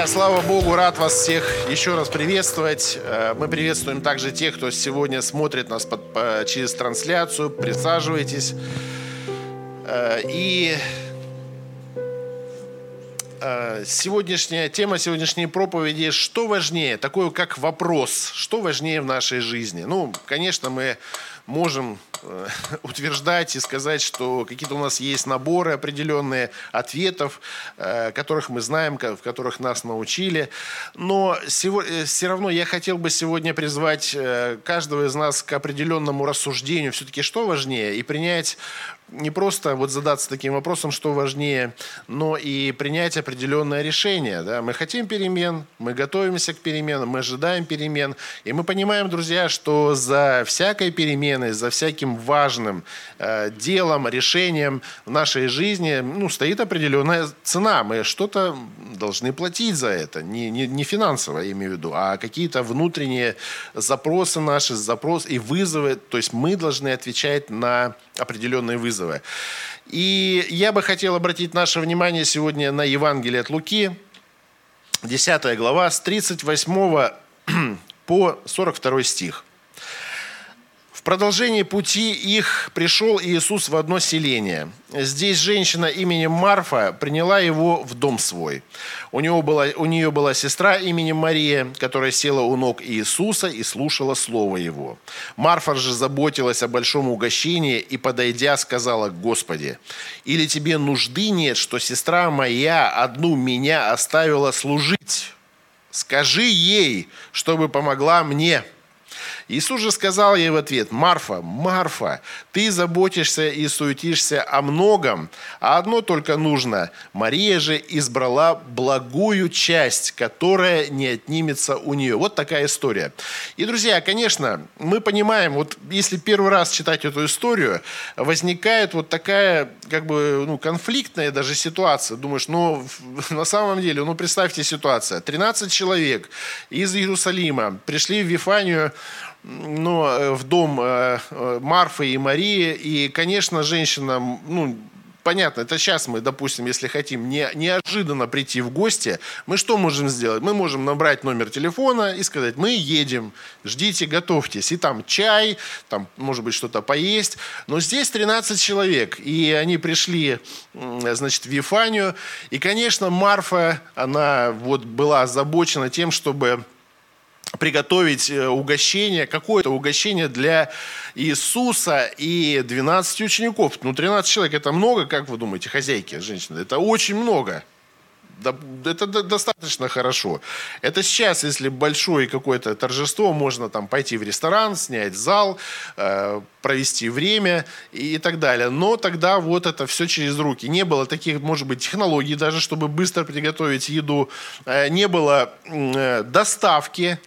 Друзья, слава Богу, рад вас всех еще раз приветствовать. Э, мы приветствуем также тех, кто сегодня смотрит нас под, по, через трансляцию. Присаживайтесь. Э, и э, сегодняшняя тема сегодняшней проповеди «Что важнее?» Такое как вопрос. Что важнее в нашей жизни? Ну, конечно, мы можем утверждать и сказать, что какие-то у нас есть наборы определенные ответов, э, которых мы знаем, в которых нас научили. Но э, все равно я хотел бы сегодня призвать каждого из нас к определенному рассуждению, все-таки что важнее, и принять не просто вот задаться таким вопросом, что важнее, но и принять определенное решение. Да? Мы хотим перемен, мы готовимся к переменам, мы ожидаем перемен. И мы понимаем, друзья, что за всякой переменой, за всяким важным э, делом, решением в нашей жизни ну, стоит определенная цена. Мы что-то должны платить за это. Не, не, не финансово, я имею в виду, а какие-то внутренние запросы наши, запросы и вызовы. То есть мы должны отвечать на определенные вызовы. И я бы хотел обратить наше внимание сегодня на Евангелие от Луки, 10 глава, с 38 по 42 стих. В продолжении пути их пришел Иисус в одно селение. Здесь женщина именем Марфа приняла его в дом свой. У, него была, у нее была сестра именем Мария, которая села у ног Иисуса и слушала слово его. Марфа же заботилась о большом угощении и, подойдя, сказала Господи, «Или тебе нужды нет, что сестра моя одну меня оставила служить? Скажи ей, чтобы помогла мне». Иисус же сказал ей в ответ, «Марфа, Марфа, ты заботишься и суетишься о многом, а одно только нужно. Мария же избрала благую часть, которая не отнимется у нее». Вот такая история. И, друзья, конечно, мы понимаем, вот если первый раз читать эту историю, возникает вот такая как бы ну, конфликтная даже ситуация. Думаешь, ну, на самом деле, ну, представьте ситуацию. 13 человек из Иерусалима пришли в Вифанию, ну, э, в дом э, э, Марфы и Марии. И, конечно, женщина, ну, понятно, это сейчас мы, допустим, если хотим не, неожиданно прийти в гости, мы что можем сделать? Мы можем набрать номер телефона и сказать, мы едем, ждите, готовьтесь. И там чай, там, может быть, что-то поесть. Но здесь 13 человек, и они пришли, значит, в Вифанию. И, конечно, Марфа, она вот была озабочена тем, чтобы приготовить э, угощение, какое-то угощение для Иисуса и 12 учеников. Ну, 13 человек – это много, как вы думаете, хозяйки, женщины? Это очень много. Это достаточно хорошо. Это сейчас, если большое какое-то торжество, можно там пойти в ресторан, снять зал, э, провести время и так далее. Но тогда вот это все через руки. Не было таких, может быть, технологий даже, чтобы быстро приготовить еду. Э, не было доставки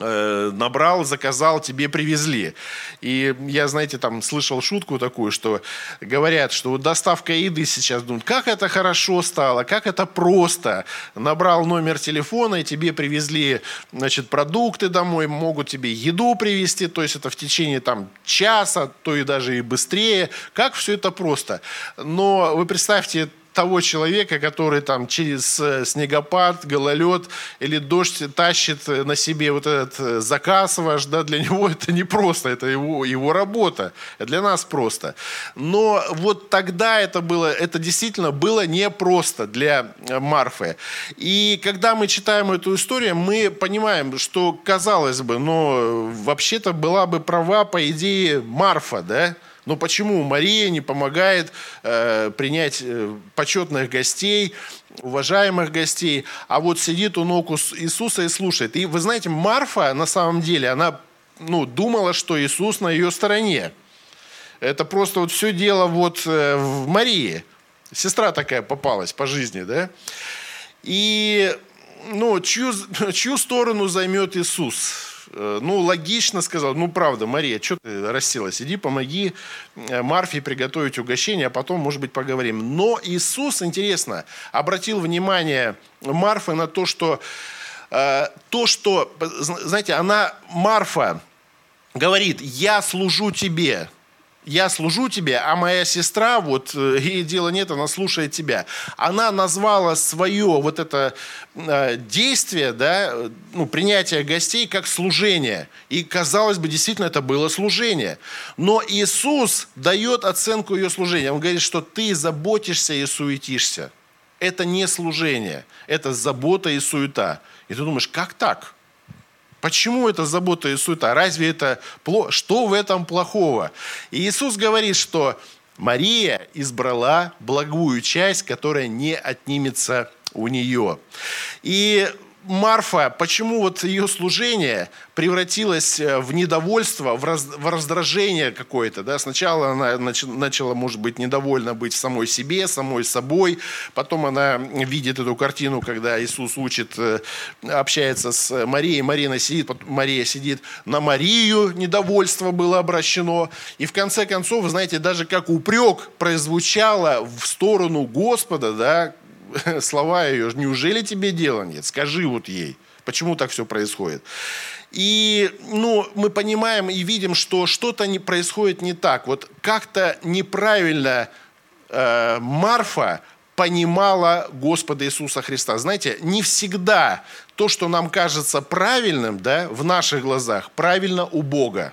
набрал, заказал, тебе привезли. И я, знаете, там слышал шутку такую, что говорят, что вот доставка еды сейчас думают, как это хорошо стало, как это просто. Набрал номер телефона, и тебе привезли, значит, продукты домой, могут тебе еду привезти, то есть это в течение там часа, то и даже и быстрее. Как все это просто. Но вы представьте, того человека, который там через э, снегопад, гололед или дождь тащит на себе вот этот э, заказ ваш, да, для него это не просто, это его, его работа, для нас просто. Но вот тогда это было, это действительно было непросто для э, Марфы. И когда мы читаем эту историю, мы понимаем, что, казалось бы, но вообще-то была бы права, по идее, Марфа, да, но почему Мария не помогает э, принять э, почетных гостей, уважаемых гостей, а вот сидит у ног Иисуса и слушает? И вы знаете, Марфа на самом деле, она ну, думала, что Иисус на ее стороне. Это просто вот все дело вот э, в Марии. Сестра такая попалась по жизни, да? И ну, чью, чью сторону займет Иисус? Э, ну, логично сказал, ну, правда, Мария, что ты расселась? Иди, помоги э, Марфе приготовить угощение, а потом, может быть, поговорим. Но Иисус, интересно, обратил внимание Марфы на то, что э, то, что, знаете, она, Марфа, говорит, я служу тебе. Я служу тебе, а моя сестра, вот э, ей дела нет, она слушает тебя. Она назвала свое вот это э, действие, да, ну, принятие гостей как служение. И, казалось бы, действительно это было служение. Но Иисус дает оценку ее служения. Он говорит, что ты заботишься и суетишься. Это не служение, это забота и суета. И ты думаешь, как так? Почему это забота и суета? Разве это плохо? Что в этом плохого? И Иисус говорит, что Мария избрала благую часть, которая не отнимется у нее. И Марфа, почему вот ее служение превратилось э, в недовольство, в, раз, в раздражение какое-то. Да? Сначала она нач, начала, может быть, недовольна быть самой себе, самой собой. Потом она видит эту картину, когда Иисус учит, э, общается с Марией. Марина сидит, Мария сидит на Марию, недовольство было обращено. И в конце концов, вы знаете, даже как упрек прозвучало в сторону Господа, да, слова ее, неужели тебе дела нет? Скажи вот ей, почему так все происходит. И ну, мы понимаем и видим, что что-то не происходит не так. Вот как-то неправильно э, Марфа понимала Господа Иисуса Христа. Знаете, не всегда то, что нам кажется правильным да, в наших глазах, правильно у Бога.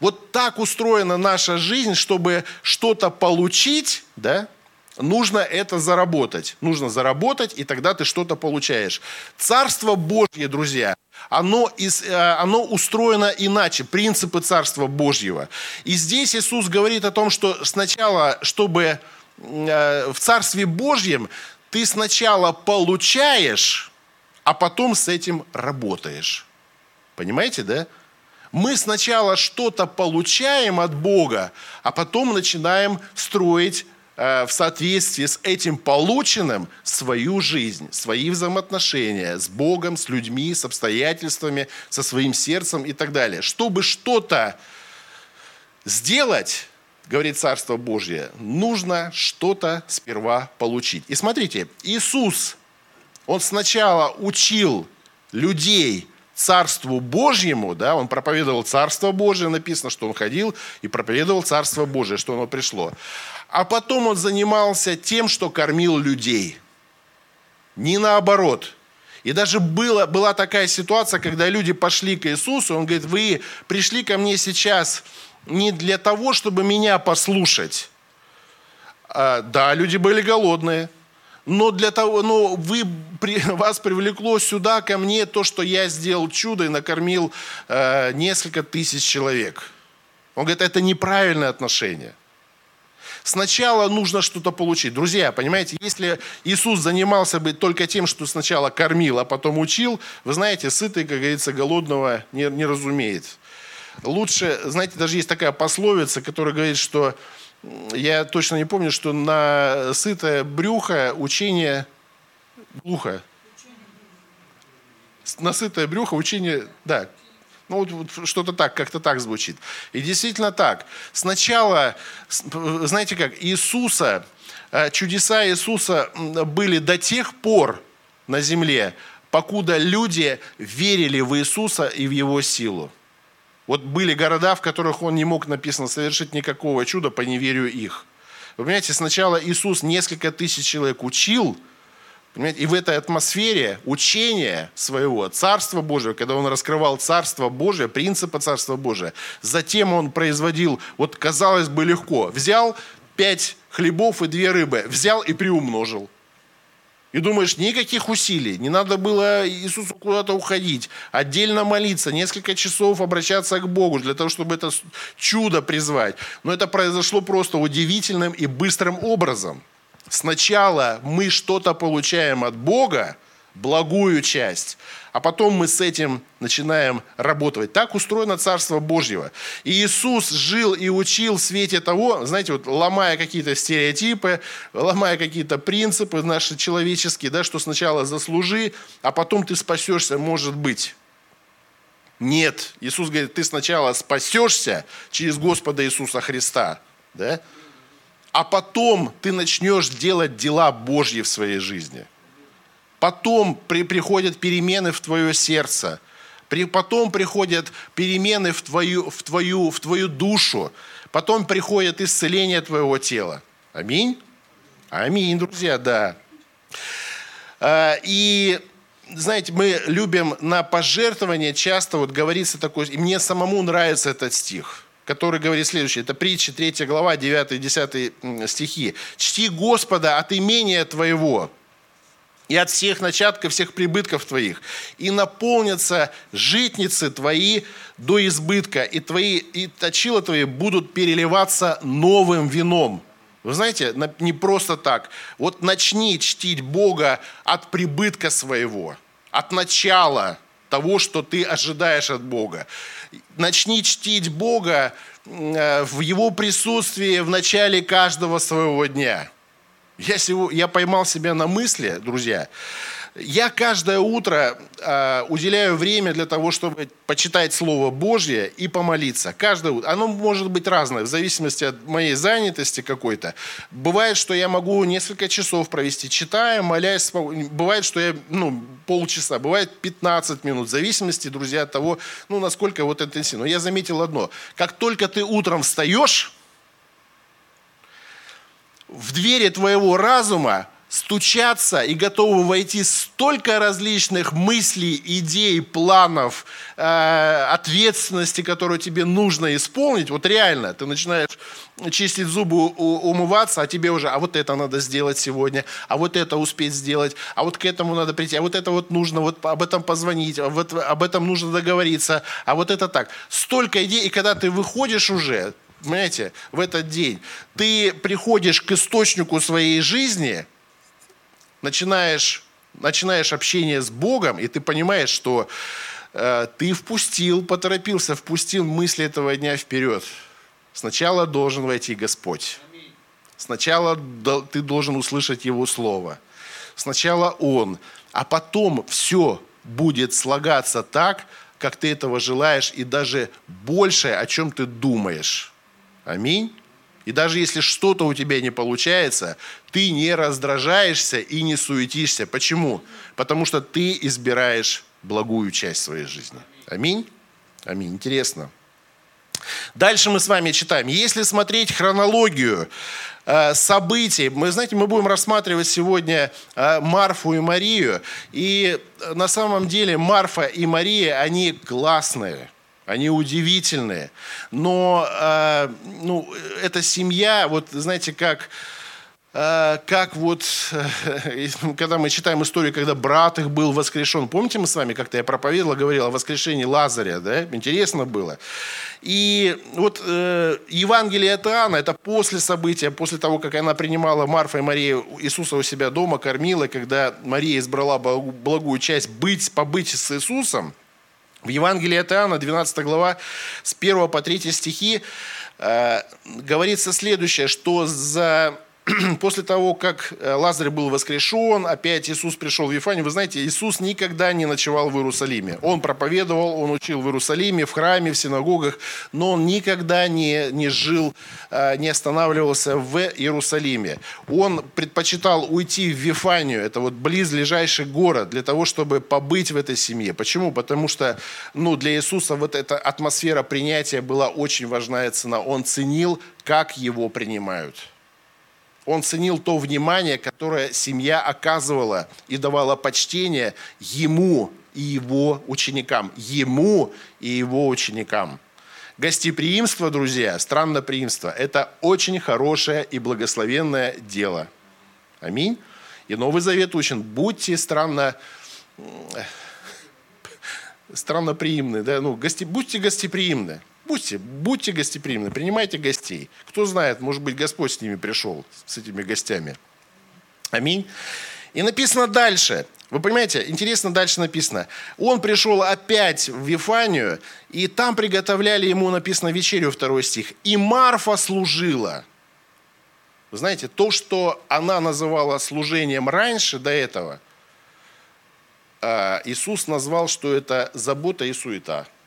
Вот так устроена наша жизнь, чтобы что-то получить, да, нужно это заработать. Нужно заработать, и тогда ты что-то получаешь. Царство Божье, друзья, оно, из, э, оно устроено иначе, принципы Царства Божьего. И здесь Иисус говорит о том, что сначала, чтобы э, в Царстве Божьем ты сначала получаешь, а потом с этим работаешь. Понимаете, да? Мы сначала что-то получаем от Бога, а потом начинаем строить в соответствии с этим полученным свою жизнь, свои взаимоотношения с Богом, с людьми, с обстоятельствами, со своим сердцем и так далее. Чтобы что-то сделать, говорит Царство Божье, нужно что-то сперва получить. И смотрите, Иисус, Он сначала учил людей Царству Божьему, да, он проповедовал Царство Божие, написано, что он ходил и проповедовал Царство Божие, что оно пришло. А потом он занимался тем, что кормил людей. Не наоборот. И даже была, была такая ситуация, когда люди пошли к Иисусу, он говорит, вы пришли ко мне сейчас не для того, чтобы меня послушать. А, да, люди были голодные, но для того, но вы, при, вас привлекло сюда ко мне то, что я сделал чудо и накормил э, несколько тысяч человек. Он говорит, это неправильное отношение. Сначала нужно что-то получить. Друзья, понимаете, если Иисус занимался бы только тем, что сначала кормил, а потом учил, вы знаете, сытый, как говорится, голодного не, не разумеет. Лучше, знаете, даже есть такая пословица, которая говорит, что я точно не помню, что на сытое брюхо учение глухо. На сытое брюхо учение, да, ну, вот, что-то так, как-то так звучит. И действительно так. Сначала, знаете как, Иисуса, э, чудеса Иисуса были до тех пор на земле, покуда люди верили в Иисуса и в Его силу. Вот были города, в которых Он не мог, написано, совершить никакого чуда по неверию их. Вы понимаете, сначала Иисус несколько тысяч человек учил – Понимаете? И в этой атмосфере учения своего Царства Божьего, когда он раскрывал Царство Божие, принципы Царства Божия, затем он производил, вот казалось бы легко, взял пять хлебов и две рыбы, взял и приумножил. И думаешь, никаких усилий, не надо было Иисусу куда-то уходить, отдельно молиться, несколько часов обращаться к Богу для того, чтобы это чудо призвать. Но это произошло просто удивительным и быстрым образом – Сначала мы что-то получаем от Бога, благую часть, а потом мы с этим начинаем работать. Так устроено Царство Божьего. И Иисус жил и учил в свете того, знаете, вот ломая какие-то стереотипы, ломая какие-то принципы наши человеческие, да, что сначала заслужи, а потом ты спасешься, может быть. Нет, Иисус говорит, ты сначала спасешься через Господа Иисуса Христа, да, а потом ты начнешь делать дела Божьи в своей жизни. Потом при, приходят перемены в твое сердце. При, потом приходят перемены в твою, в, твою, в твою душу. Потом приходит исцеление твоего тела. Аминь? Аминь, друзья, да. А, и знаете, мы любим на пожертвование часто вот говорится такой, и мне самому нравится этот стих, который говорит следующее, это притча 3 глава, 9-10 стихи. «Чти Господа от имения твоего, и от всех начатков, всех прибытков твоих, и наполнятся житницы твои до избытка, и, твои, и точила твои будут переливаться новым вином». Вы знаете, не просто так. Вот начни чтить Бога от прибытка своего, от начала того, что ты ожидаешь от Бога. Начни чтить Бога э, в Его присутствии в начале каждого своего дня – я, сего, я поймал себя на мысли, друзья, я каждое утро э, уделяю время для того, чтобы почитать Слово Божье и помолиться. Каждое утро. Оно может быть разное, в зависимости от моей занятости какой-то. Бывает, что я могу несколько часов провести, читая, молясь. Бывает, что я ну, полчаса, бывает 15 минут, в зависимости, друзья, от того, ну, насколько вот интенсивно. Но я заметил одно. Как только ты утром встаешь, в двери твоего разума стучаться и готовы войти столько различных мыслей, идей, планов, э, ответственности, которую тебе нужно исполнить. Вот реально, ты начинаешь чистить зубы, умываться, а тебе уже, а вот это надо сделать сегодня, а вот это успеть сделать, а вот к этому надо прийти, а вот это вот нужно, вот об этом позвонить, а вот об этом нужно договориться, а вот это так. Столько идей, и когда ты выходишь уже, понимаете, в этот день, ты приходишь к источнику своей жизни, начинаешь, начинаешь общение с Богом, и ты понимаешь, что э, ты впустил, поторопился, впустил мысли этого дня вперед. Сначала должен войти Господь. Сначала ты должен услышать Его Слово. Сначала Он, а потом все будет слагаться так, как ты этого желаешь, и даже больше, о чем ты думаешь. Аминь. И даже если что-то у тебя не получается, ты не раздражаешься и не суетишься. Почему? Потому что ты избираешь благую часть своей жизни. Аминь. Аминь. Интересно. Дальше мы с вами читаем. Если смотреть хронологию э, событий, мы, знаете, мы будем рассматривать сегодня э, Марфу и Марию. И на самом деле Марфа и Мария, они классные они удивительные. Но э, ну, эта семья, вот знаете, как, э, как вот, э, когда мы читаем историю, когда брат их был воскрешен, помните мы с вами, как-то я проповедовал, говорил о воскрешении Лазаря, да? Интересно было. И вот э, Евангелие от Иоанна, это после события, после того, как она принимала Марфа и Мария Иисуса у себя дома, кормила, когда Мария избрала благую часть быть, побыть с Иисусом, в Евангелии от Иоанна, 12 глава, с 1 по 3 стихи, э, говорится следующее, что за после того, как э, Лазарь был воскрешен, опять Иисус пришел в Вифанию. Вы знаете, Иисус никогда не ночевал в Иерусалиме. Он проповедовал, он учил в Иерусалиме, в храме, в синагогах, но он никогда не, не жил, э, не останавливался в Иерусалиме. Он предпочитал уйти в Вифанию, это вот близлежащий город, для того, чтобы побыть в этой семье. Почему? Потому что ну, для Иисуса вот эта атмосфера принятия была очень важная цена. Он ценил, как его принимают. Он ценил то внимание, которое семья оказывала и давала почтение ему и его ученикам. Ему и его ученикам. Гостеприимство, друзья, странноприимство – это очень хорошее и благословенное дело. Аминь. И Новый Завет учен, будьте странно, странноприимны, да? ну, гости, будьте гостеприимны. Будьте, будьте гостеприимны, принимайте гостей. Кто знает, может быть, Господь с ними пришел, с этими гостями. Аминь. И написано дальше. Вы понимаете, интересно дальше написано. Он пришел опять в Вифанию, и там приготовляли ему, написано, вечерю, второй стих. И Марфа служила. Вы знаете, то, что она называла служением раньше, до этого, а, Иисус назвал, что это забота и суета –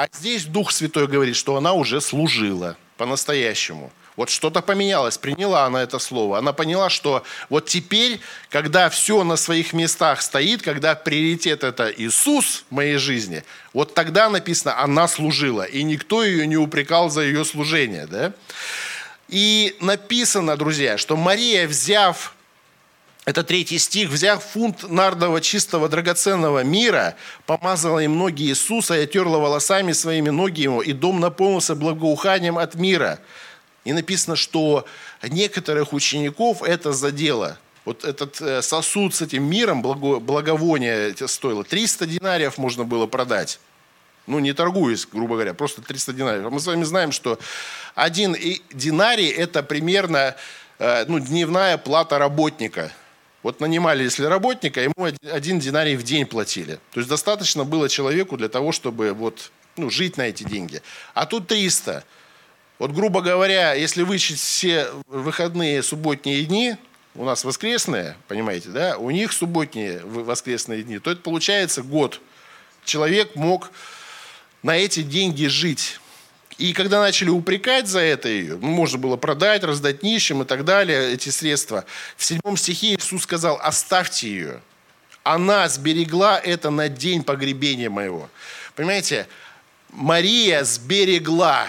а здесь Дух Святой говорит, что она уже служила по-настоящему. Вот что-то поменялось, приняла она это слово. Она поняла, что вот теперь, когда все на своих местах стоит, когда приоритет это Иисус в моей жизни, вот тогда написано, она служила, и никто ее не упрекал за ее служение. Да? И написано, друзья, что Мария, взяв это третий стих. «Взяв фунт нардового чистого драгоценного мира, помазала им ноги Иисуса и отерла волосами своими ноги его, и дом наполнился благоуханием от мира». И написано, что некоторых учеников это задело. Вот этот э, сосуд с этим миром, благовония стоило 300 динариев можно было продать. Ну, не торгуясь, грубо говоря, просто 300 динариев. А мы с вами знаем, что один динарий – это примерно э, ну, дневная плата работника. Вот нанимали, если работника, ему один динарий в день платили. То есть достаточно было человеку для того, чтобы вот, ну, жить на эти деньги. А тут 300. Вот, грубо говоря, если вычесть все выходные субботние дни, у нас воскресные, понимаете, да, у них субботние воскресные дни, то это получается год. Человек мог на эти деньги жить. И когда начали упрекать за это ее, можно было продать, раздать нищим и так далее, эти средства, в седьмом стихе Иисус сказал, оставьте ее. Она сберегла это на день погребения моего. Понимаете, Мария сберегла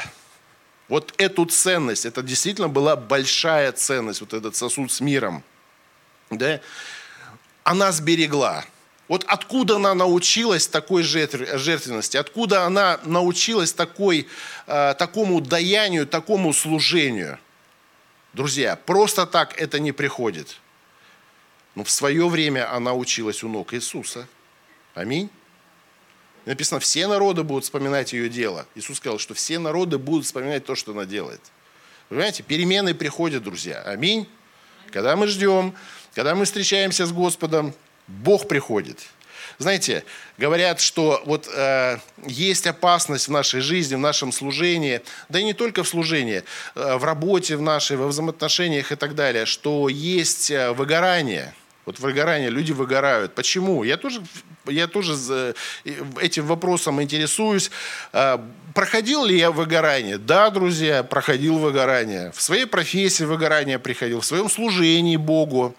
вот эту ценность, это действительно была большая ценность, вот этот сосуд с миром, да, она сберегла. Вот откуда она научилась такой жертвенности, откуда она научилась такой, э, такому даянию, такому служению. Друзья, просто так это не приходит. Но в свое время она училась у ног Иисуса. Аминь. Написано, все народы будут вспоминать ее дело. Иисус сказал, что все народы будут вспоминать то, что она делает. Понимаете, перемены приходят, друзья. Аминь. Когда мы ждем, когда мы встречаемся с Господом, Бог приходит. Знаете, говорят, что вот э, есть опасность в нашей жизни, в нашем служении, да и не только в служении, э, в работе в нашей, во взаимоотношениях и так далее, что есть э, выгорание – вот выгорание, люди выгорают. Почему? Я тоже, я тоже этим вопросом интересуюсь. А, проходил ли я выгорание? Да, друзья, проходил выгорание. В своей профессии выгорание приходил, в своем служении Богу.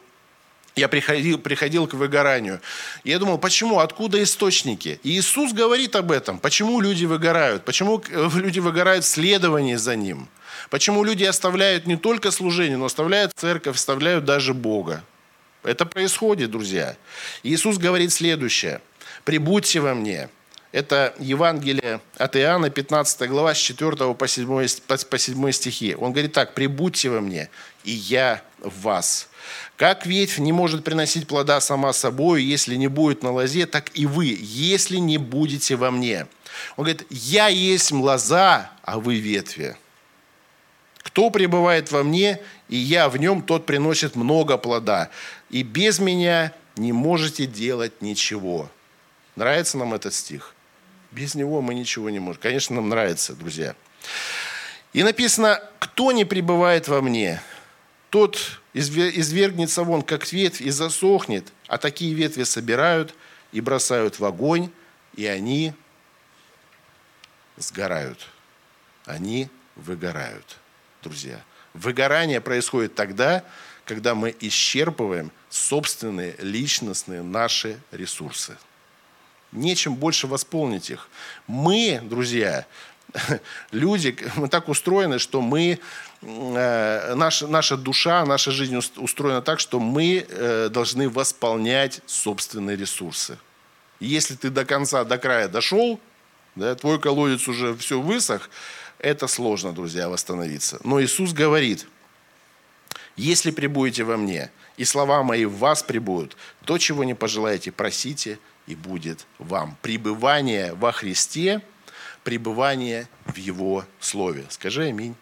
Я приходил, приходил к выгоранию. Я думал, почему, откуда источники? И Иисус говорит об этом. Почему люди выгорают? Почему люди выгорают в следовании за Ним? Почему люди оставляют не только служение, но оставляют церковь, оставляют даже Бога? Это происходит, друзья. Иисус говорит следующее. «Прибудьте во мне». Это Евангелие от Иоанна, 15 глава, с 4 по 7, по 7 стихи. Он говорит так, «Прибудьте во мне, и я в вас». Как ветвь не может приносить плода сама собой, если не будет на лозе, так и вы, если не будете во мне. Он говорит, я есть лоза, а вы ветви. Кто пребывает во мне, и я в нем, тот приносит много плода. И без меня не можете делать ничего. Нравится нам этот стих? Без него мы ничего не можем. Конечно, нам нравится, друзья. И написано, кто не пребывает во мне, тот извергнется вон, как ветвь, и засохнет. А такие ветви собирают и бросают в огонь, и они сгорают. Они выгорают друзья. Выгорание происходит тогда, когда мы исчерпываем собственные личностные наши ресурсы. Нечем больше восполнить их. Мы, друзья, люди, мы так устроены, что мы, э, наша, наша душа, наша жизнь устроена так, что мы э, должны восполнять собственные ресурсы. Если ты до конца, до края дошел, да, твой колодец уже все высох, это сложно, друзья, восстановиться. Но Иисус говорит, если прибудете во мне, и слова мои в вас прибудут, то, чего не пожелаете, просите, и будет вам. Пребывание во Христе, пребывание в Его Слове. Скажи аминь.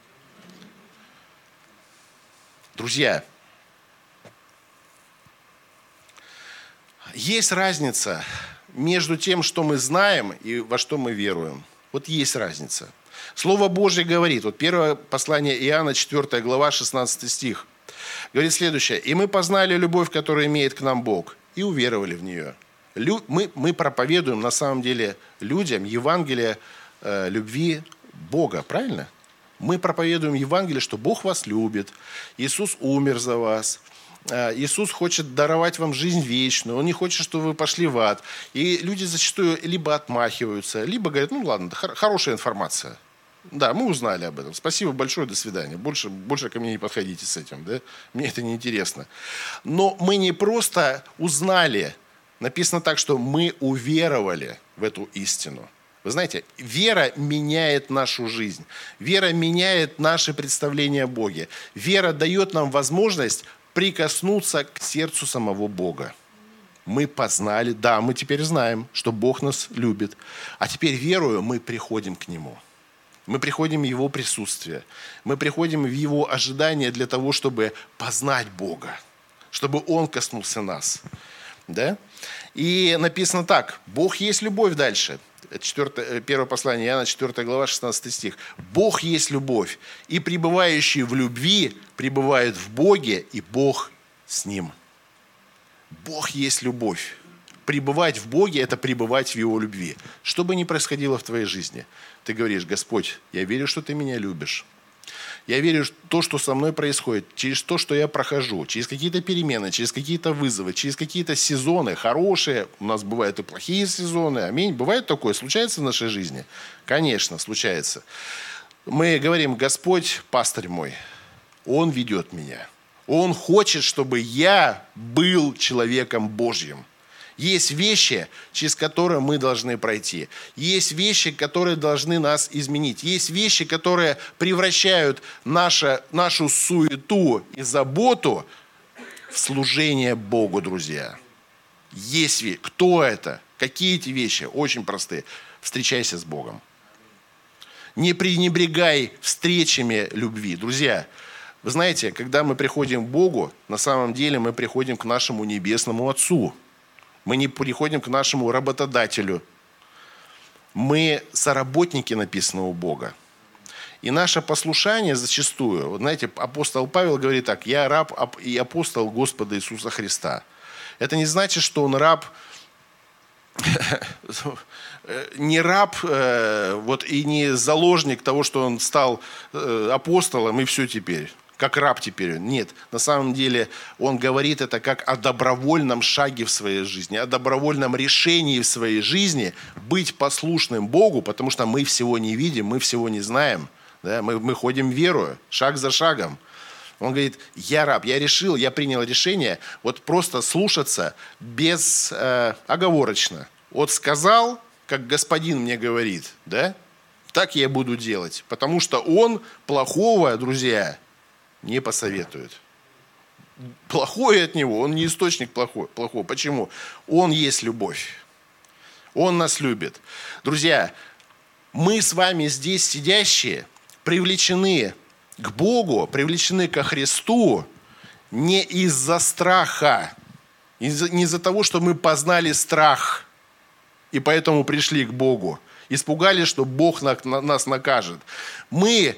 Друзья, есть разница между тем, что мы знаем и во что мы веруем. Вот есть разница – Слово Божье говорит, вот первое послание Иоанна, 4 глава, 16 стих, говорит следующее. «И мы познали любовь, которую имеет к нам Бог, и уверовали в нее». Мы, мы проповедуем на самом деле людям Евангелие э, любви Бога, правильно? Мы проповедуем Евангелие, что Бог вас любит, Иисус умер за вас, э, Иисус хочет даровать вам жизнь вечную, Он не хочет, чтобы вы пошли в ад. И люди зачастую либо отмахиваются, либо говорят, ну ладно, хорошая информация. Да, мы узнали об этом. Спасибо большое, до свидания. Больше, больше ко мне не подходите с этим, да? Мне это не интересно. Но мы не просто узнали, написано так, что мы уверовали в эту истину – вы знаете, вера меняет нашу жизнь. Вера меняет наше представление о Боге. Вера дает нам возможность прикоснуться к сердцу самого Бога. Мы познали, да, мы теперь знаем, что Бог нас любит. А теперь, верую, мы приходим к Нему. Мы приходим в Его присутствие. Мы приходим в Его ожидание для того, чтобы познать Бога. Чтобы Он коснулся нас. Да? И написано так. Бог есть любовь дальше – 4, э, первое послание Иоанна, 4 глава, 16 стих. «Бог есть любовь, и пребывающие в любви пребывают в Боге, и Бог с ним». Бог есть любовь. Пребывать в Боге – это пребывать в Его любви. Что бы ни происходило в твоей жизни, ты говоришь, Господь, я верю, что ты меня любишь. Я верю в то, что со мной происходит, через то, что я прохожу, через какие-то перемены, через какие-то вызовы, через какие-то сезоны хорошие. У нас бывают и плохие сезоны. Аминь. Бывает такое? Случается в нашей жизни? Конечно, случается. Мы говорим, Господь, пастырь мой, Он ведет меня. Он хочет, чтобы я был человеком Божьим. Есть вещи, через которые мы должны пройти. Есть вещи, которые должны нас изменить. Есть вещи, которые превращают наше, нашу суету и заботу в служение Богу, друзья. Есть вещи. Кто это? Какие эти вещи? Очень простые. Встречайся с Богом. Не пренебрегай встречами любви. Друзья, вы знаете, когда мы приходим к Богу, на самом деле мы приходим к нашему небесному Отцу – мы не приходим к нашему работодателю. Мы соработники, написано у Бога. И наше послушание зачастую, знаете, апостол Павел говорит так, я раб и апостол Господа Иисуса Христа. Это не значит, что он раб, не раб э, вот, и не заложник того, что он стал э, апостолом и все теперь как раб теперь. Нет, на самом деле он говорит это как о добровольном шаге в своей жизни, о добровольном решении в своей жизни быть послушным Богу, потому что мы всего не видим, мы всего не знаем. Да? Мы, мы ходим верою, шаг за шагом. Он говорит, я раб, я решил, я принял решение вот просто слушаться без э, оговорочно. Вот сказал, как господин мне говорит, да, так я буду делать. Потому что он плохого, друзья, не посоветует. Плохое от него, он не источник плохой, плохого. Почему? Он есть любовь. Он нас любит. Друзья, мы с вами здесь сидящие привлечены к Богу, привлечены ко Христу не из-за страха, не из-за того, что мы познали страх и поэтому пришли к Богу. Испугались, что Бог нас накажет. Мы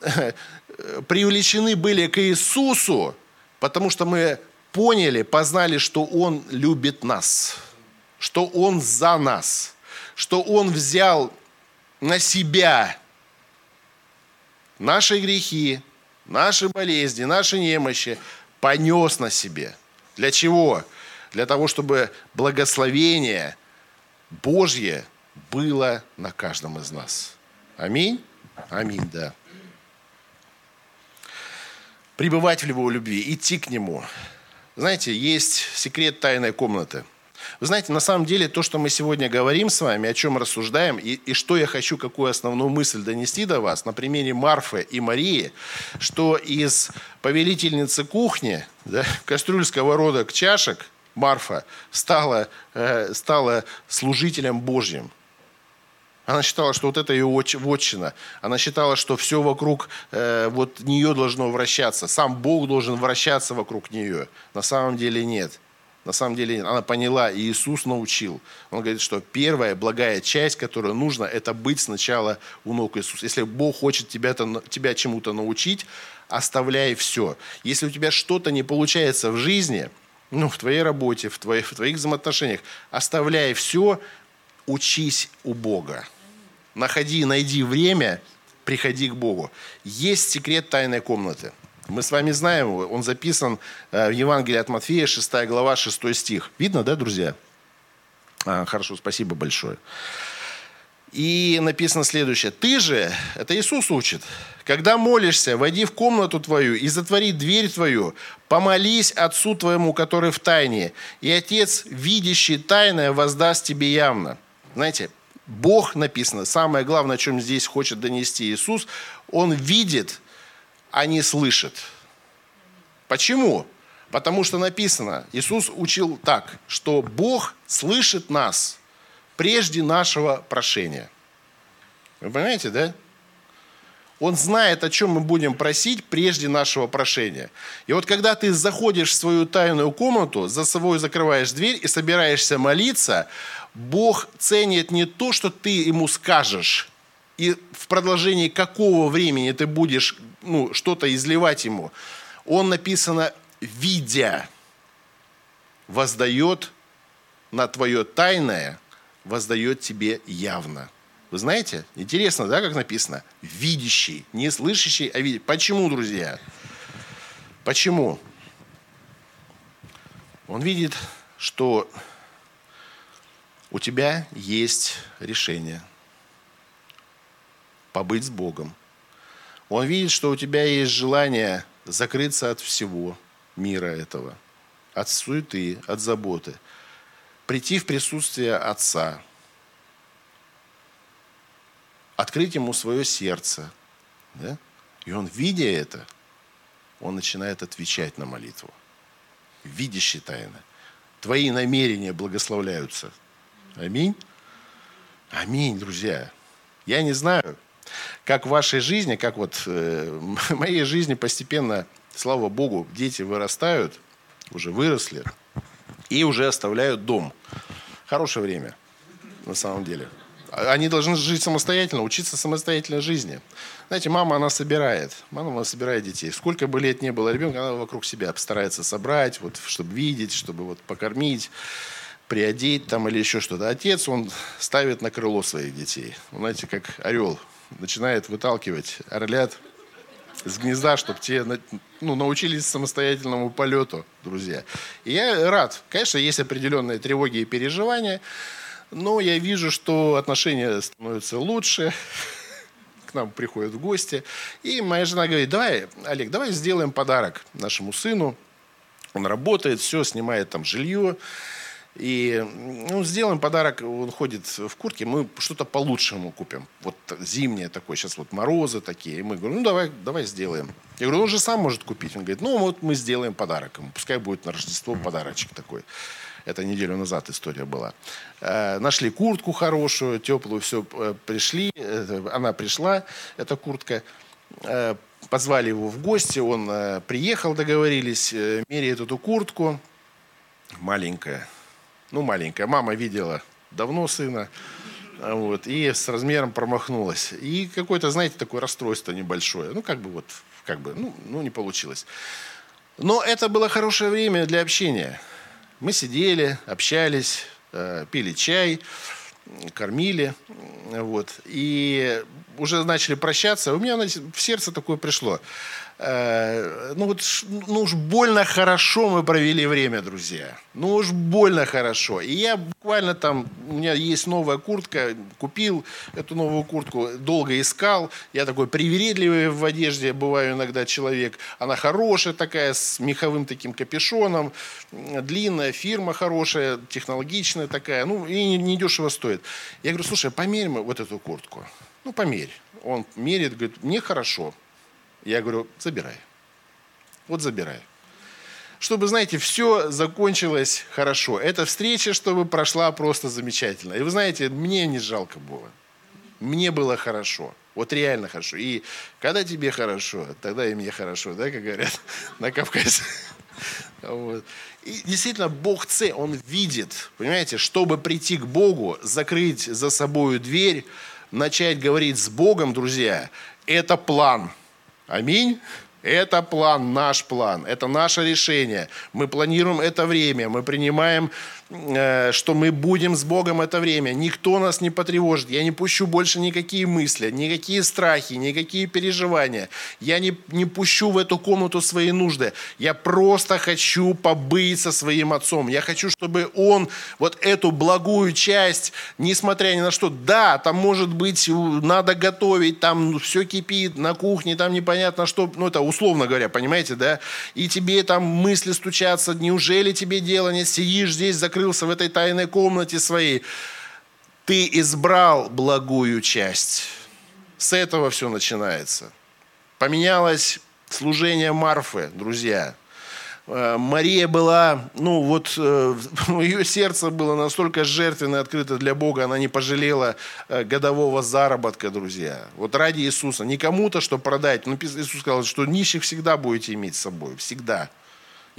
привлечены были к Иисусу, потому что мы поняли, познали, что Он любит нас, что Он за нас, что Он взял на себя наши грехи, наши болезни, наши немощи, понес на себе. Для чего? Для того, чтобы благословение Божье было на каждом из нас. Аминь? Аминь, да пребывать в его любви, идти к нему. Знаете, есть секрет тайной комнаты. Вы знаете, на самом деле то, что мы сегодня говорим с вами, о чем рассуждаем, и, и что я хочу, какую основную мысль донести до вас на примере Марфы и Марии, что из повелительницы кухни, да, кастрюль, сковородок, чашек, Марфа стала, э, стала служителем Божьим – она считала, что вот это ее вотчина. Она считала, что все вокруг э, вот нее должно вращаться. Сам Бог должен вращаться вокруг нее. На самом деле нет. На самом деле нет. Она поняла, и Иисус научил. Он говорит, что первая благая часть, которая нужна, это быть сначала у ног Иисуса. Если Бог хочет тебя, тебя чему-то научить, оставляй все. Если у тебя что-то не получается в жизни, ну, в твоей работе, в твоих, в твоих взаимоотношениях, оставляй все, учись у Бога находи, найди время приходи к Богу. Есть секрет тайной комнаты. Мы с вами знаем его. Он записан э, в Евангелии от Матфея, 6 глава, 6 стих. Видно, да, друзья? А, хорошо, спасибо большое. И написано следующее. Ты же, это Иисус учит, когда молишься, войди в комнату твою и затвори дверь твою, помолись Отцу твоему, который в тайне, и Отец, видящий тайное, воздаст тебе явно. Знаете, Бог написано, самое главное, о чем здесь хочет донести Иисус, Он видит, а не слышит. Почему? Потому что написано, Иисус учил так, что Бог слышит нас – прежде нашего прошения. Вы понимаете, да? Он знает, о чем мы будем просить прежде нашего прошения. И вот когда ты заходишь в свою тайную комнату, за собой закрываешь дверь и собираешься молиться, Бог ценит не то, что ты ему скажешь, и в продолжении какого времени ты будешь ну, что-то изливать ему. Он написано, видя, воздает на твое тайное – воздает тебе явно. Вы знаете, интересно, да, как написано? Видящий, не слышащий, а видящий. Почему, друзья? Почему? Он видит, что у тебя есть решение побыть с Богом. Он видит, что у тебя есть желание закрыться от всего мира этого, от суеты, от заботы – прийти в присутствие Отца, открыть Ему свое сердце. Да? И он, видя это, он начинает отвечать на молитву. Видящий тайны. Твои намерения благословляются. Аминь. Аминь, друзья. Я не знаю, как в вашей жизни, как вот э, в моей жизни постепенно, слава Богу, дети вырастают, уже выросли, и уже оставляют дом. Хорошее время, на самом деле. Они должны жить самостоятельно, учиться самостоятельной жизни. Знаете, мама, она собирает. Мама, она собирает детей. Сколько бы лет не было ребенка, она вокруг себя старается собрать, вот, чтобы видеть, чтобы вот покормить, приодеть там или еще что-то. Отец, он ставит на крыло своих детей. Знаете, как орел. Начинает выталкивать орлят с гнезда, чтобы те ну, научились самостоятельному полету, друзья. И я рад. Конечно, есть определенные тревоги и переживания, но я вижу, что отношения становятся лучше, к нам приходят в гости. И моя жена говорит, давай, Олег, давай сделаем подарок нашему сыну. Он работает, все, снимает там жилье. И ну, сделаем подарок, он ходит в куртке, мы что-то получше ему купим. Вот зимнее такое, сейчас вот морозы такие. И мы говорим, ну давай, давай сделаем. Я говорю, он же сам может купить. Он говорит, ну вот мы сделаем подарок ему, пускай будет на Рождество подарочек такой. Это неделю назад история была. Э, нашли куртку хорошую, теплую, все, э, пришли. Э, она пришла, эта куртка. Э, позвали его в гости, он э, приехал, договорились, э, меряет эту куртку. Маленькая, ну, маленькая. Мама видела давно сына, вот, и с размером промахнулась. И какое-то, знаете, такое расстройство небольшое. Ну, как бы вот, как бы, ну, ну не получилось. Но это было хорошее время для общения. Мы сидели, общались, э, пили чай, кормили, вот, и уже начали прощаться. У меня в сердце такое пришло. Э, ну вот, ну уж больно хорошо мы провели время, друзья. Ну уж больно хорошо. И я буквально там, у меня есть новая куртка, купил эту новую куртку, долго искал. Я такой привередливый в одежде, бываю иногда человек. Она хорошая такая, с меховым таким капюшоном, длинная, фирма хорошая, технологичная такая, ну и недешево стоит. Я говорю, слушай, померь вот эту куртку. Ну, померь. Он мерит, говорит, мне хорошо. Я говорю, забирай. Вот забирай. Чтобы, знаете, все закончилось хорошо. Эта встреча, чтобы прошла просто замечательно. И вы знаете, мне не жалко было. Мне было хорошо. Вот реально хорошо. И когда тебе хорошо, тогда и мне хорошо, да, как говорят на Кавказе. Вот. И действительно, Бог цель, Он видит, понимаете, чтобы прийти к Богу, закрыть за собой дверь, начать говорить с Богом, друзья, это план – Аминь. Это план, наш план, это наше решение. Мы планируем это время, мы принимаем что мы будем с Богом это время. Никто нас не потревожит. Я не пущу больше никакие мысли, никакие страхи, никакие переживания. Я не, не пущу в эту комнату свои нужды. Я просто хочу побыть со своим отцом. Я хочу, чтобы он вот эту благую часть, несмотря ни на что, да, там может быть, надо готовить, там все кипит на кухне, там непонятно что, ну это условно говоря, понимаете, да, и тебе там мысли стучатся, неужели тебе дело не сидишь здесь, закрылся в этой тайной комнате своей. Ты избрал благую часть. С этого все начинается. Поменялось служение Марфы, друзья. Э, Мария была, ну вот, э, ее сердце было настолько жертвенно открыто для Бога, она не пожалела э, годового заработка, друзья. Вот ради Иисуса. Не кому-то, что продать. Но Иисус сказал, что нищих всегда будете иметь с собой. Всегда.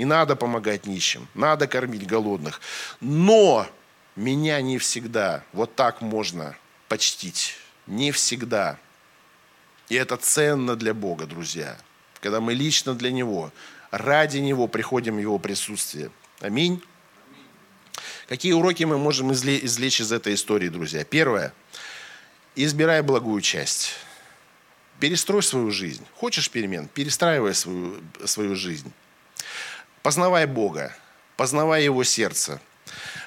И надо помогать нищим, надо кормить голодных. Но меня не всегда вот так можно почтить. Не всегда. И это ценно для Бога, друзья. Когда мы лично для Него ради Него приходим в Его присутствие. Аминь. Какие уроки мы можем извлечь из этой истории, друзья? Первое. Избирай благую часть. Перестрой свою жизнь. Хочешь перемен? Перестраивай свою, свою жизнь. Познавай Бога. Познавай Его сердце.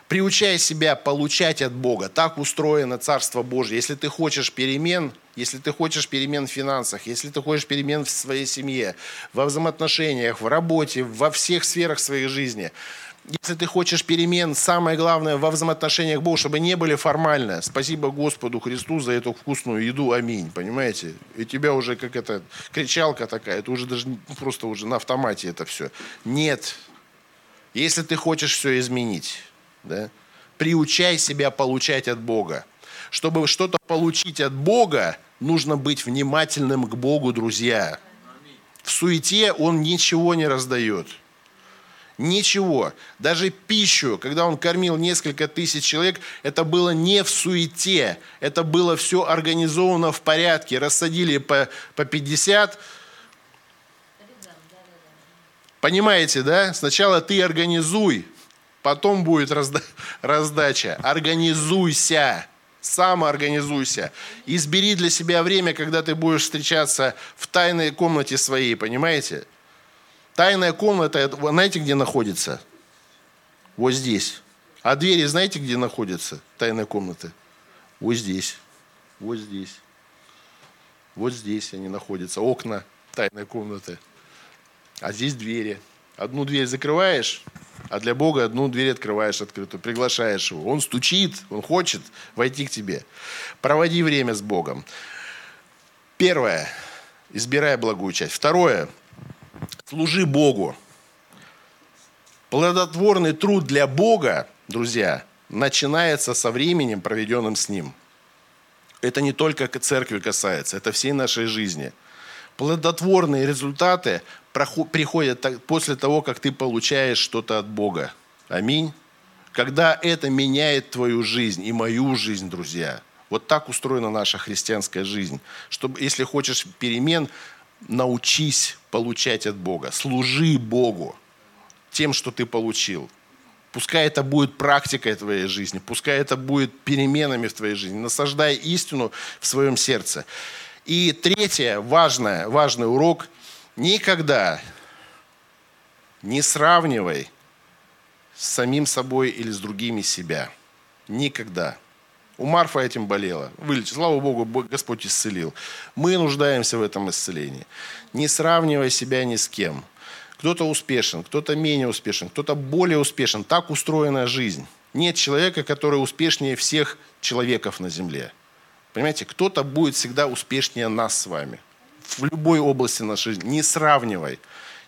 Приучай себя получать от Бога. Так устроено Царство Божье. Если ты хочешь перемен, если ты хочешь перемен в финансах, если ты хочешь перемен в своей семье, во взаимоотношениях, в работе, во всех сферах своей жизни, если ты хочешь перемен, самое главное во взаимоотношениях Бога, чтобы не были формально. Спасибо Господу Христу за эту вкусную еду, аминь. Понимаете? И тебя уже как это кричалка такая, это уже даже просто уже на автомате это все. Нет. Если ты хочешь все изменить, да, приучай себя получать от Бога. Чтобы что-то получить от Бога, нужно быть внимательным к Богу, друзья. В суете Он ничего не раздает. Ничего. Даже пищу, когда он кормил несколько тысяч человек, это было не в суете. Это было все организовано в порядке. Рассадили по, по 50. Понимаете, да? Сначала ты организуй, потом будет разда- раздача. Организуйся самоорганизуйся. Избери для себя время, когда ты будешь встречаться в тайной комнате своей, понимаете? Тайная комната, знаете, где находится? Вот здесь. А двери знаете, где находятся тайная комната? Вот здесь. Вот здесь. Вот здесь они находятся. Окна тайной комнаты. А здесь двери. Одну дверь закрываешь, а для Бога одну дверь открываешь открытую, приглашаешь его. Он стучит, он хочет войти к тебе. Проводи время с Богом. Первое. Избирай благую часть. Второе. Служи Богу. Плодотворный труд для Бога, друзья, начинается со временем, проведенным с Ним. Это не только к церкви касается, это всей нашей жизни. Плодотворные результаты приходят после того, как ты получаешь что-то от Бога. Аминь. Когда это меняет твою жизнь и мою жизнь, друзья. Вот так устроена наша христианская жизнь. Чтобы, если хочешь перемен, научись получать от Бога. Служи Богу тем, что ты получил. Пускай это будет практикой твоей жизни, пускай это будет переменами в твоей жизни. Насаждай истину в своем сердце. И третье, важное, важный урок – Никогда не сравнивай с самим собой или с другими себя. Никогда. У Марфа этим болела. Вылечил. Слава Богу, Господь исцелил. Мы нуждаемся в этом исцелении. Не сравнивай себя ни с кем. Кто-то успешен, кто-то менее успешен, кто-то более успешен. Так устроена жизнь. Нет человека, который успешнее всех человеков на земле. Понимаете, кто-то будет всегда успешнее нас с вами в любой области нашей жизни. Не сравнивай.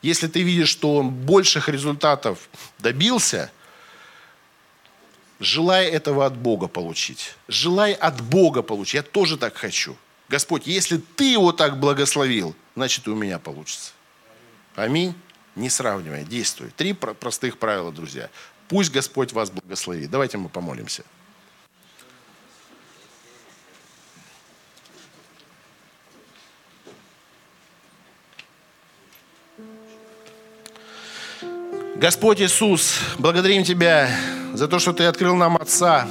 Если ты видишь, что он больших результатов добился, желай этого от Бога получить. Желай от Бога получить. Я тоже так хочу. Господь, если ты его так благословил, значит и у меня получится. Аминь. Не сравнивай, действуй. Три простых правила, друзья. Пусть Господь вас благословит. Давайте мы помолимся. Господь Иисус, благодарим Тебя за то, что Ты открыл нам Отца,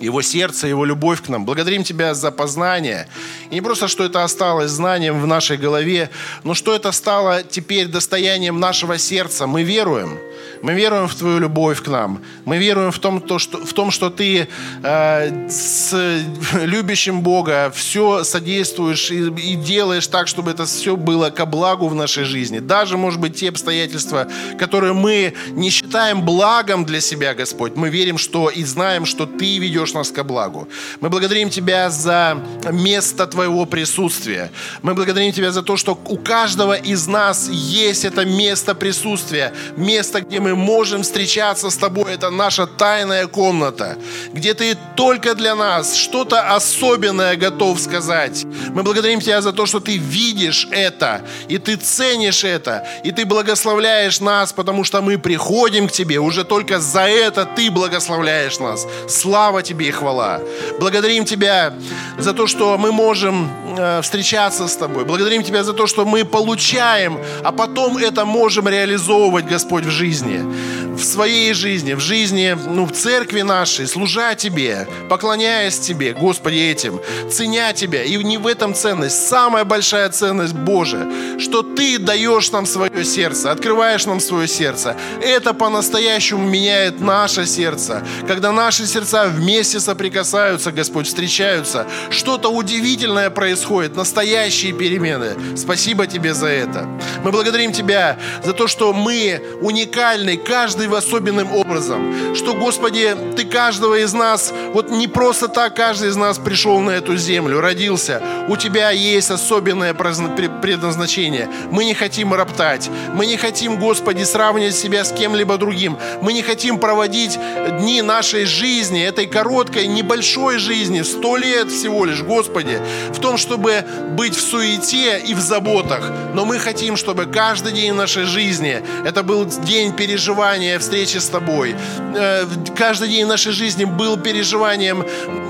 его сердце, Его любовь к нам. Благодарим Тебя за познание. И не просто, что это осталось знанием в нашей голове, но что это стало теперь достоянием нашего сердца. Мы веруем. Мы веруем в Твою любовь к нам. Мы веруем в том, то, что, в том что Ты э, с любящим Бога все содействуешь и, и делаешь так, чтобы это все было ко благу в нашей жизни. Даже, может быть, те обстоятельства, которые мы не считаем благом для себя, Господь, мы верим, что и знаем, что Ты ведешь нас ко благу. Мы благодарим Тебя за место Твоего присутствия. Мы благодарим Тебя за то, что у каждого из нас есть это место присутствия, место, где мы можем встречаться с Тобой. Это наша тайная комната, где Ты только для нас что-то особенное готов сказать. Мы благодарим Тебя за то, что Ты видишь это, и Ты ценишь это, и Ты благословляешь нас, потому что мы приходим к Тебе. Уже только за это Ты благословляешь нас. Слава Тебе и хвала. Благодарим Тебя за то, что мы можем э, встречаться с Тобой. Благодарим Тебя за то, что мы получаем, а потом это можем реализовывать, Господь, в жизни Yeah. В своей жизни, в жизни, ну, в церкви нашей, служа Тебе, поклоняясь Тебе, Господи, этим, ценя Тебя. И не в этом ценность, самая большая ценность Божия, что Ты даешь нам свое сердце, открываешь нам свое сердце. Это по-настоящему меняет наше сердце. Когда наши сердца вместе соприкасаются, Господь, встречаются, что-то удивительное происходит, настоящие перемены. Спасибо Тебе за это. Мы благодарим Тебя за то, что мы уникальны, каждый особенным образом. Что, Господи, Ты каждого из нас, вот не просто так каждый из нас пришел на эту землю, родился. У Тебя есть особенное предназначение. Мы не хотим роптать. Мы не хотим, Господи, сравнивать себя с кем-либо другим. Мы не хотим проводить дни нашей жизни, этой короткой, небольшой жизни, сто лет всего лишь, Господи, в том, чтобы быть в суете и в заботах. Но мы хотим, чтобы каждый день нашей жизни это был день переживания переживание встречи с Тобой. Э, каждый день нашей жизни был переживанием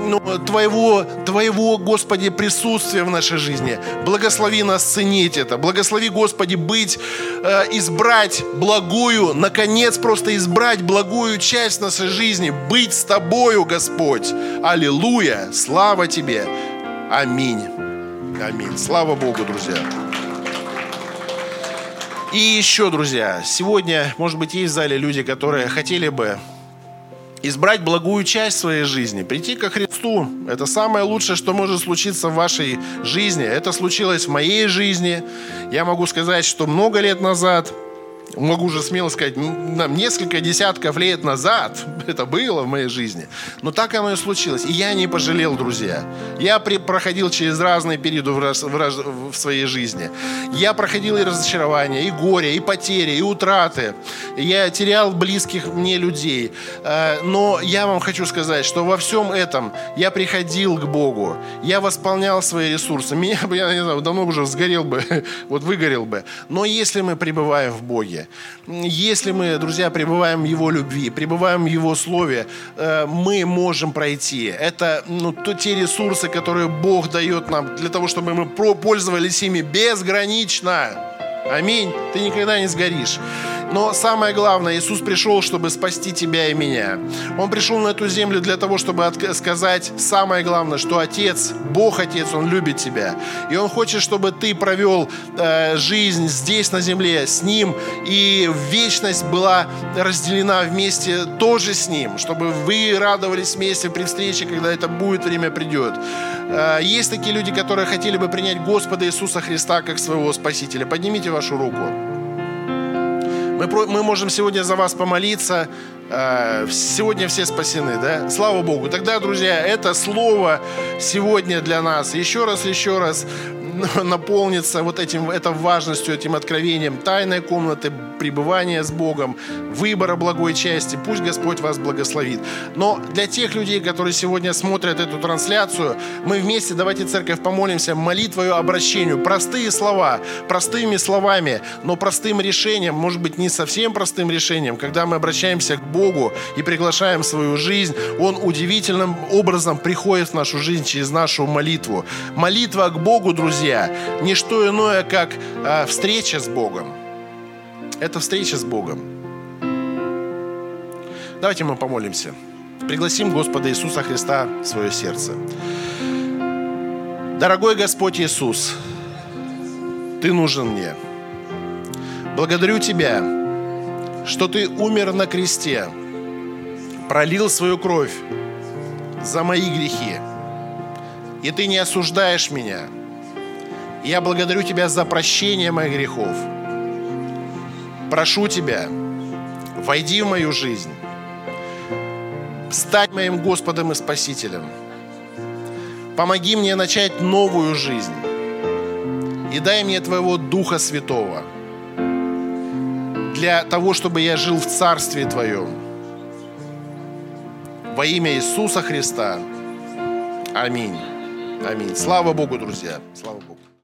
ну, Твоего, Твоего, Господи, присутствия в нашей жизни. Благослови нас ценить это. Благослови, Господи, быть, э, избрать благую, наконец просто избрать благую часть нашей жизни, быть с Тобою, Господь. Аллилуйя! Слава Тебе! Аминь. Аминь. Слава Богу, друзья. И еще, друзья, сегодня, может быть, есть в зале люди, которые хотели бы избрать благую часть своей жизни, прийти ко Христу. Это самое лучшее, что может случиться в вашей жизни. Это случилось в моей жизни. Я могу сказать, что много лет назад – могу уже смело сказать, несколько десятков лет назад это было в моей жизни. Но так оно и случилось. И я не пожалел, друзья. Я при, проходил через разные периоды в, в, в своей жизни. Я проходил и разочарования, и горе, и потери, и утраты. Я терял близких мне людей. Э, но я вам хочу сказать, что во всем этом я приходил к Богу. Я восполнял свои ресурсы. Меня бы, я не знаю, давно уже сгорел бы, вот выгорел бы. Но если мы пребываем в Боге, если мы, друзья, пребываем в Его любви, пребываем в Его Слове, э, мы можем пройти. Это ну, то, те ресурсы, которые Бог дает нам для того, чтобы мы пользовались ими безгранично. Аминь. Ты никогда не сгоришь. Но самое главное, Иисус пришел, чтобы спасти тебя и меня. Он пришел на эту землю для того, чтобы сказать самое главное, что Отец, Бог Отец, Он любит тебя. И Он хочет, чтобы ты провел э, жизнь здесь на земле с Ним, и вечность была разделена вместе тоже с Ним, чтобы вы радовались вместе при встрече, когда это будет, время придет. Э, есть такие люди, которые хотели бы принять Господа Иисуса Христа как своего Спасителя. Поднимите вашу руку. Мы, мы можем сегодня за вас помолиться. Э, сегодня все спасены, да? Слава Богу. Тогда, друзья, это слово сегодня для нас. Еще раз, еще раз наполнится вот этим, этой важностью, этим откровением тайной комнаты, пребывания с Богом, выбора благой части. Пусть Господь вас благословит. Но для тех людей, которые сегодня смотрят эту трансляцию, мы вместе, давайте, церковь, помолимся молитвою обращению. Простые слова, простыми словами, но простым решением, может быть, не совсем простым решением, когда мы обращаемся к Богу и приглашаем свою жизнь, Он удивительным образом приходит в нашу жизнь через нашу молитву. Молитва к Богу, друзья, друзья, не что иное, как а, встреча с Богом. Это встреча с Богом. Давайте мы помолимся. Пригласим Господа Иисуса Христа в свое сердце. Дорогой Господь Иисус, Ты нужен мне. Благодарю Тебя, что Ты умер на кресте, пролил свою кровь за мои грехи, и Ты не осуждаешь меня. Я благодарю Тебя за прощение моих грехов. Прошу Тебя, войди в мою жизнь, стать моим Господом и Спасителем. Помоги мне начать новую жизнь и дай мне Твоего Духа Святого для того, чтобы я жил в Царстве Твоем. Во имя Иисуса Христа. Аминь. Аминь. Слава Богу, друзья. Слава Богу.